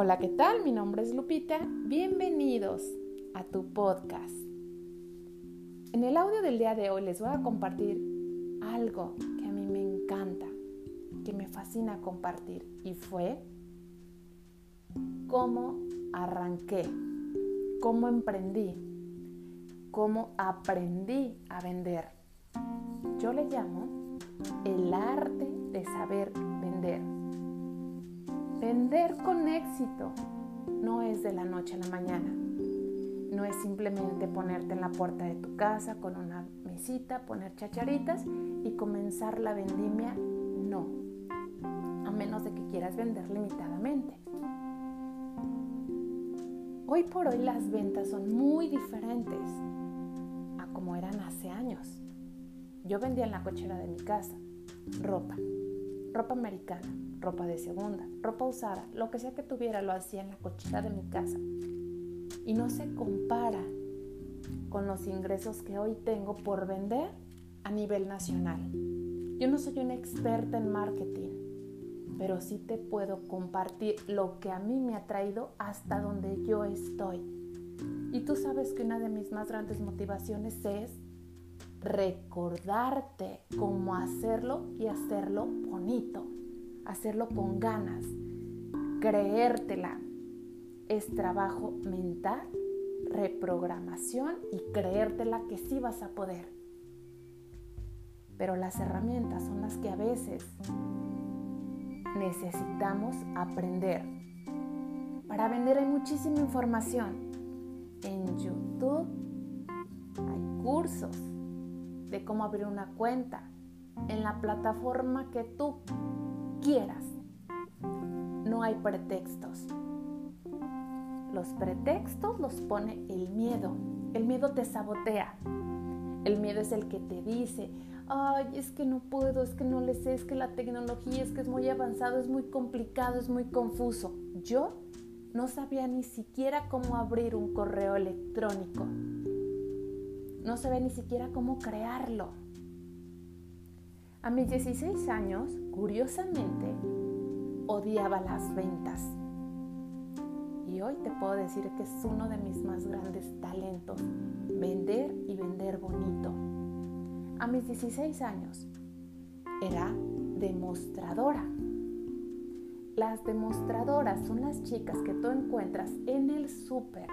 Hola, ¿qué tal? Mi nombre es Lupita. Bienvenidos a tu podcast. En el audio del día de hoy les voy a compartir algo que a mí me encanta, que me fascina compartir y fue cómo arranqué, cómo emprendí, cómo aprendí a vender. Yo le llamo el arte de saber vender Vender con éxito no es de la noche a la mañana. No es simplemente ponerte en la puerta de tu casa con una mesita, poner chacharitas y comenzar la vendimia. No. A menos de que quieras vender limitadamente. Hoy por hoy las ventas son muy diferentes a como eran hace años. Yo vendía en la cochera de mi casa ropa, ropa americana, ropa de segunda, ropa usada, lo que sea que tuviera lo hacía en la cochera de mi casa. Y no se compara con los ingresos que hoy tengo por vender a nivel nacional. Yo no soy una experta en marketing, pero sí te puedo compartir lo que a mí me ha traído hasta donde yo estoy. Y tú sabes que una de mis más grandes motivaciones es recordarte cómo hacerlo y hacerlo bonito hacerlo con ganas, creértela. Es trabajo mental, reprogramación y creértela que sí vas a poder. Pero las herramientas son las que a veces necesitamos aprender. Para vender hay muchísima información. En YouTube hay cursos de cómo abrir una cuenta en la plataforma que tú quieras. No hay pretextos. Los pretextos los pone el miedo. El miedo te sabotea. El miedo es el que te dice, ay, es que no puedo, es que no le sé, es que la tecnología es que es muy avanzado, es muy complicado, es muy confuso. Yo no sabía ni siquiera cómo abrir un correo electrónico. No sabía ni siquiera cómo crearlo. A mis 16 años, curiosamente, odiaba las ventas. Y hoy te puedo decir que es uno de mis más grandes talentos, vender y vender bonito. A mis 16 años, era demostradora. Las demostradoras son las chicas que tú encuentras en el súper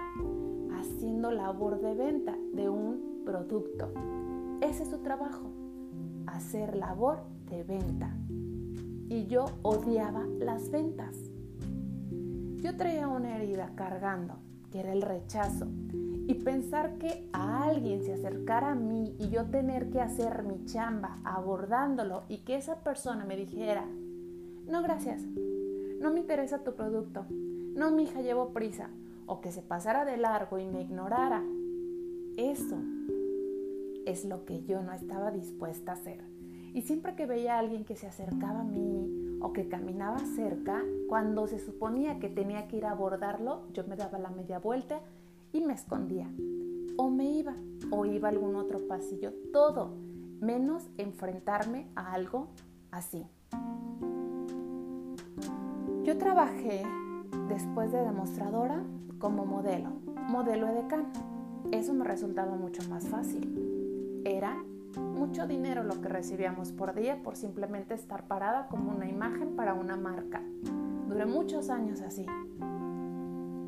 haciendo labor de venta de un producto. Ese es su trabajo hacer labor de venta. Y yo odiaba las ventas. Yo traía una herida cargando, que era el rechazo. Y pensar que a alguien se acercara a mí y yo tener que hacer mi chamba abordándolo y que esa persona me dijera, no gracias, no me interesa tu producto, no mi hija llevo prisa, o que se pasara de largo y me ignorara, eso es lo que yo no estaba dispuesta a hacer. Y siempre que veía a alguien que se acercaba a mí o que caminaba cerca, cuando se suponía que tenía que ir a abordarlo, yo me daba la media vuelta y me escondía. O me iba, o iba a algún otro pasillo, todo, menos enfrentarme a algo así. Yo trabajé después de demostradora como modelo, modelo edecán. Eso me resultaba mucho más fácil era mucho dinero lo que recibíamos por día por simplemente estar parada como una imagen para una marca. Duré muchos años así.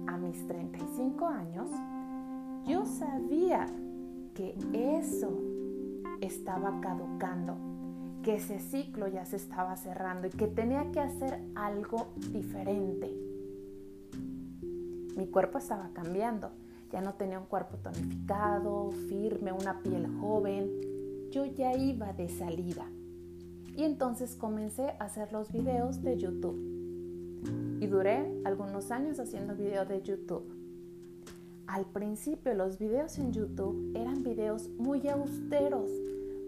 A mis 35 años, yo sabía que eso estaba caducando, que ese ciclo ya se estaba cerrando y que tenía que hacer algo diferente. Mi cuerpo estaba cambiando ya no tenía un cuerpo tonificado, firme, una piel joven. Yo ya iba de salida. Y entonces comencé a hacer los videos de YouTube. Y duré algunos años haciendo videos de YouTube. Al principio los videos en YouTube eran videos muy austeros,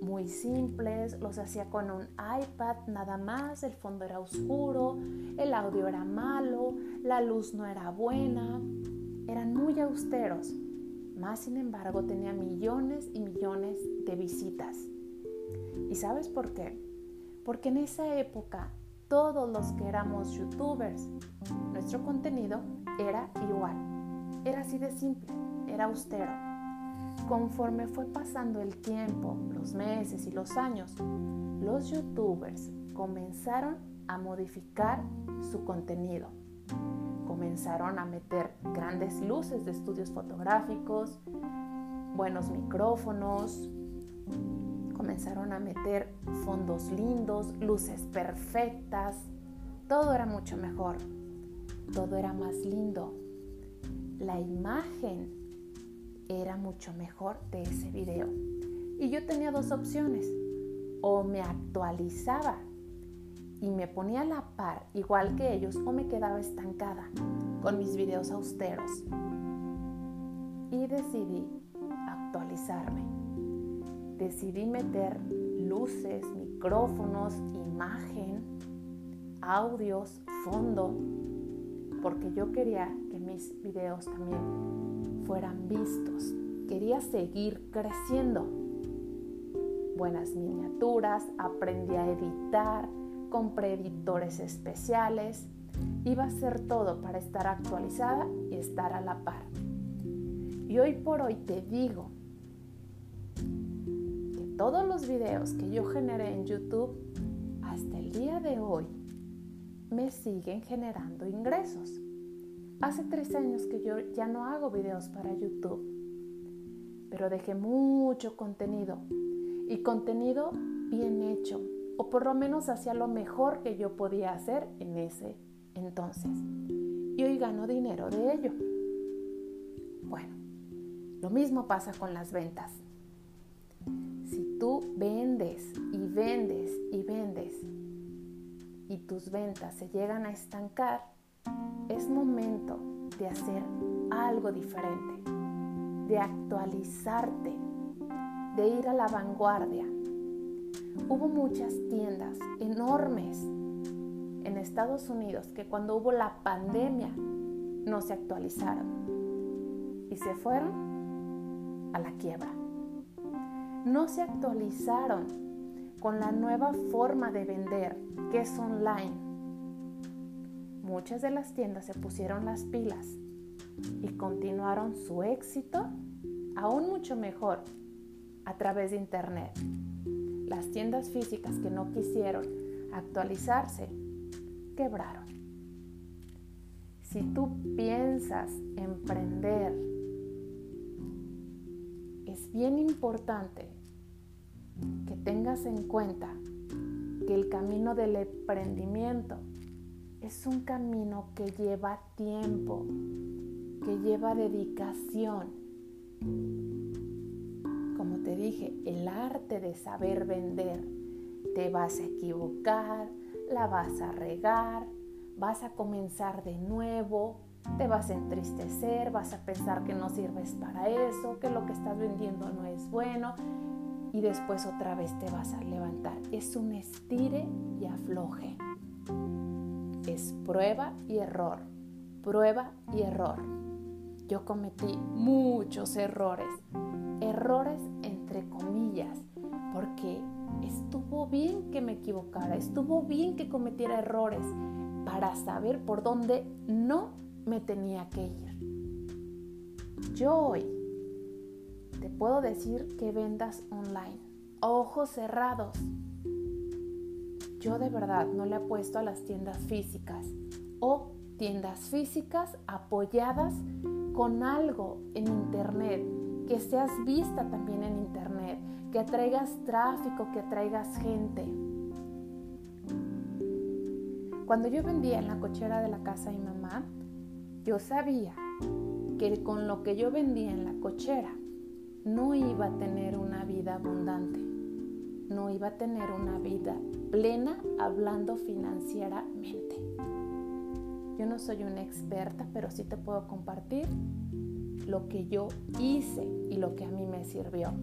muy simples, los hacía con un iPad nada más, el fondo era oscuro, el audio era malo, la luz no era buena, eran muy austeros, más sin embargo tenía millones y millones de visitas. ¿Y sabes por qué? Porque en esa época todos los que éramos youtubers, nuestro contenido era igual. Era así de simple, era austero. Conforme fue pasando el tiempo, los meses y los años, los youtubers comenzaron a modificar su contenido. Comenzaron a meter grandes luces de estudios fotográficos, buenos micrófonos, comenzaron a meter fondos lindos, luces perfectas, todo era mucho mejor, todo era más lindo. La imagen era mucho mejor de ese video. Y yo tenía dos opciones, o me actualizaba y me ponía a la par igual que ellos o me quedaba estancada con mis videos austeros. Y decidí actualizarme decidí meter luces, micrófonos, imagen, audios, fondo, porque yo quería que mis videos también fueran vistos. Quería seguir creciendo. Buenas miniaturas, aprendí a editar, compré editores especiales. Iba a hacer todo para estar actualizada y estar a la par. Y hoy por hoy te digo todos los videos que yo generé en YouTube hasta el día de hoy me siguen generando ingresos. Hace tres años que yo ya no hago videos para YouTube, pero dejé mucho contenido y contenido bien hecho, o por lo menos hacía lo mejor que yo podía hacer en ese entonces. Y hoy gano dinero de ello. Bueno, lo mismo pasa con las ventas tú vendes y vendes y vendes y tus ventas se llegan a estancar, es momento de hacer algo diferente, de actualizarte, de ir a la vanguardia. Hubo muchas tiendas enormes en Estados Unidos que cuando hubo la pandemia no se actualizaron y se fueron a la quiebra no se actualizaron con la nueva forma de vender que es online. Muchas de las tiendas se pusieron las pilas y continuaron su éxito aún mucho mejor a través de Internet. Las tiendas físicas que no quisieron actualizarse quebraron. Si tú piensas emprender es bien importante que tengas en cuenta que el camino del emprendimiento es un camino que lleva tiempo, que lleva dedicación. Te dije, el arte de saber vender. Te vas a equivocar, la vas a regar, vas a comenzar de nuevo, te vas a entristecer, vas a pensar que no sirves para eso, que lo que estás vendiendo no es bueno y después otra vez te vas a levantar. Es un estire y afloje. Es prueba y error, prueba y error. Yo cometí muchos errores, errores porque estuvo bien que me equivocara, estuvo bien que cometiera errores para saber por dónde no me tenía que ir. Yo hoy te puedo decir que vendas online, ojos cerrados. Yo de verdad no le apuesto a las tiendas físicas o tiendas físicas apoyadas con algo en internet, que seas vista también en internet, que atraigas tráfico, que atraigas gente. Cuando yo vendía en la cochera de la casa de mi mamá, yo sabía que con lo que yo vendía en la cochera no iba a tener una vida abundante, no iba a tener una vida plena hablando financieramente. Yo no soy una experta, pero sí te puedo compartir lo que yo hice y lo que a mí me sirvió.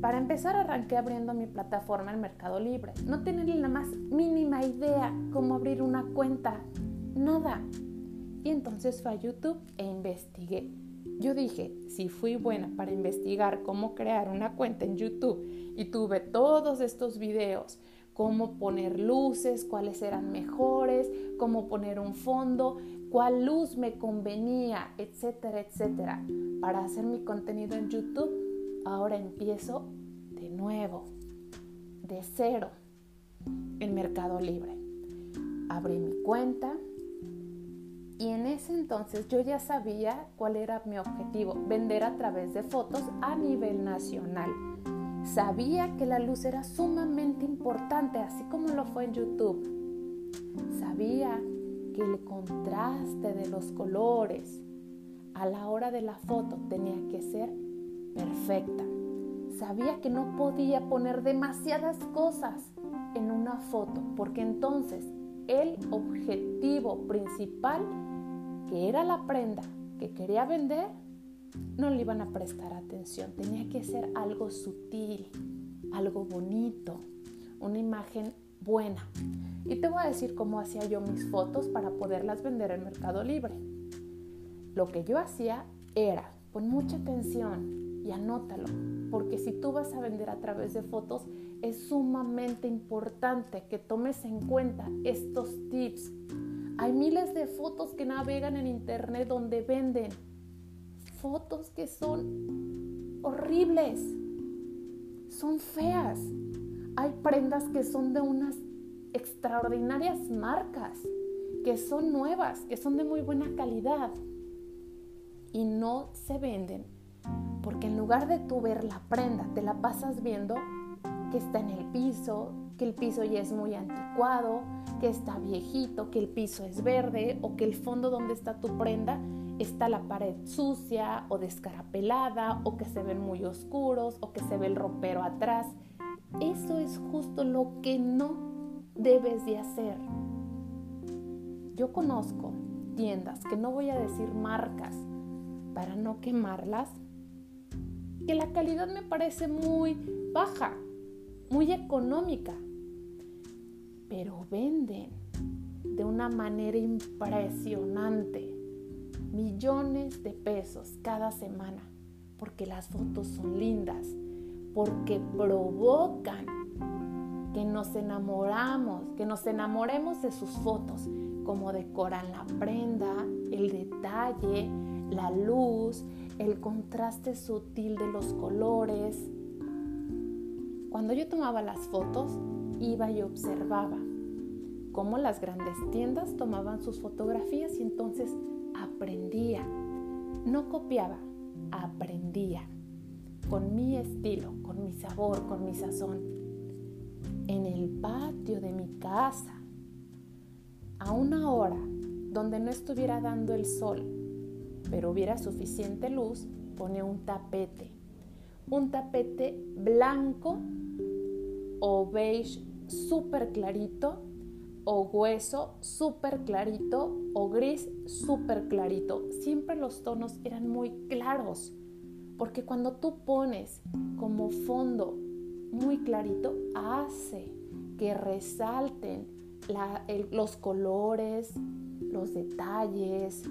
Para empezar, arranqué abriendo mi plataforma en Mercado Libre. No tenía la más mínima idea cómo abrir una cuenta. Nada. Y entonces fui a YouTube e investigué. Yo dije, si fui buena para investigar cómo crear una cuenta en YouTube y tuve todos estos videos cómo poner luces, cuáles eran mejores, cómo poner un fondo, cuál luz me convenía, etcétera, etcétera. Para hacer mi contenido en YouTube, ahora empiezo de nuevo, de cero, en Mercado Libre. Abrí mi cuenta y en ese entonces yo ya sabía cuál era mi objetivo, vender a través de fotos a nivel nacional. Sabía que la luz era sumamente importante, así como lo fue en YouTube. Sabía que el contraste de los colores a la hora de la foto tenía que ser perfecta. Sabía que no podía poner demasiadas cosas en una foto, porque entonces el objetivo principal, que era la prenda que quería vender, no le iban a prestar atención. Tenía que ser algo sutil, algo bonito, una imagen buena. Y te voy a decir cómo hacía yo mis fotos para poderlas vender en Mercado Libre. Lo que yo hacía era, pon mucha atención y anótalo, porque si tú vas a vender a través de fotos, es sumamente importante que tomes en cuenta estos tips. Hay miles de fotos que navegan en internet donde venden fotos que son horribles, son feas. Hay prendas que son de unas extraordinarias marcas, que son nuevas, que son de muy buena calidad y no se venden porque en lugar de tú ver la prenda, te la pasas viendo que está en el piso, que el piso ya es muy anticuado, que está viejito, que el piso es verde o que el fondo donde está tu prenda está la pared sucia o descarapelada o que se ven muy oscuros o que se ve el ropero atrás. Eso es justo lo que no debes de hacer. Yo conozco tiendas, que no voy a decir marcas para no quemarlas, que la calidad me parece muy baja, muy económica, pero venden de una manera impresionante millones de pesos cada semana, porque las fotos son lindas, porque provocan que nos enamoramos, que nos enamoremos de sus fotos, como decoran la prenda, el detalle, la luz, el contraste sutil de los colores. Cuando yo tomaba las fotos, iba y observaba cómo las grandes tiendas tomaban sus fotografías y entonces aprendía. No copiaba, aprendía. Con mi estilo, con mi sabor, con mi sazón. En el patio de mi casa, a una hora donde no estuviera dando el sol, pero hubiera suficiente luz, pone un tapete. Un tapete blanco o beige súper clarito o hueso súper clarito o gris súper clarito. Siempre los tonos eran muy claros, porque cuando tú pones como fondo muy clarito, hace que resalten los colores, los detalles,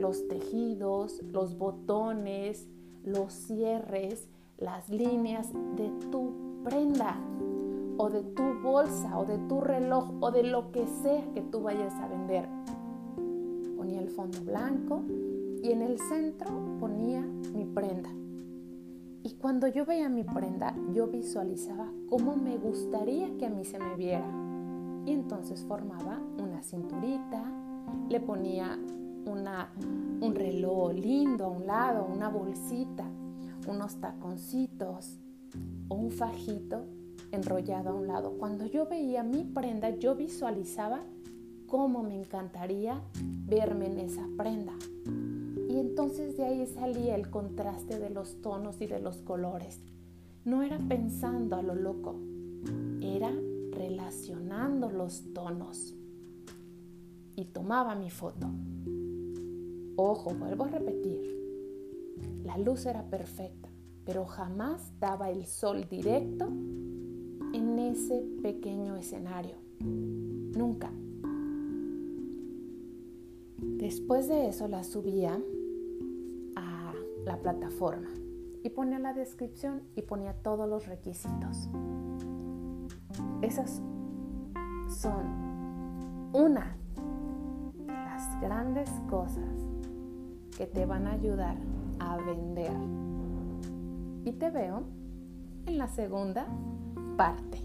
los tejidos, los botones, los cierres, las líneas de tu prenda o de tu bolsa o de tu reloj o de lo que sea que tú vayas a vender. Ponía el fondo blanco y en el centro ponía mi prenda. Y cuando yo veía mi prenda, yo visualizaba cómo me gustaría que a mí se me viera. Y entonces formaba una cinturita, le ponía una, un reloj lindo a un lado, una bolsita, unos taconcitos o un fajito enrollado a un lado. Cuando yo veía mi prenda, yo visualizaba cómo me encantaría verme en esa prenda. Y entonces de ahí salía el contraste de los tonos y de los colores. No era pensando a lo loco, era relacionando los tonos. Y tomaba mi foto. Ojo, vuelvo a repetir, la luz era perfecta, pero jamás daba el sol directo en ese pequeño escenario. Nunca. Después de eso la subía a la plataforma y ponía la descripción y ponía todos los requisitos. Esa es son una de las grandes cosas que te van a ayudar a vender. Y te veo en la segunda parte.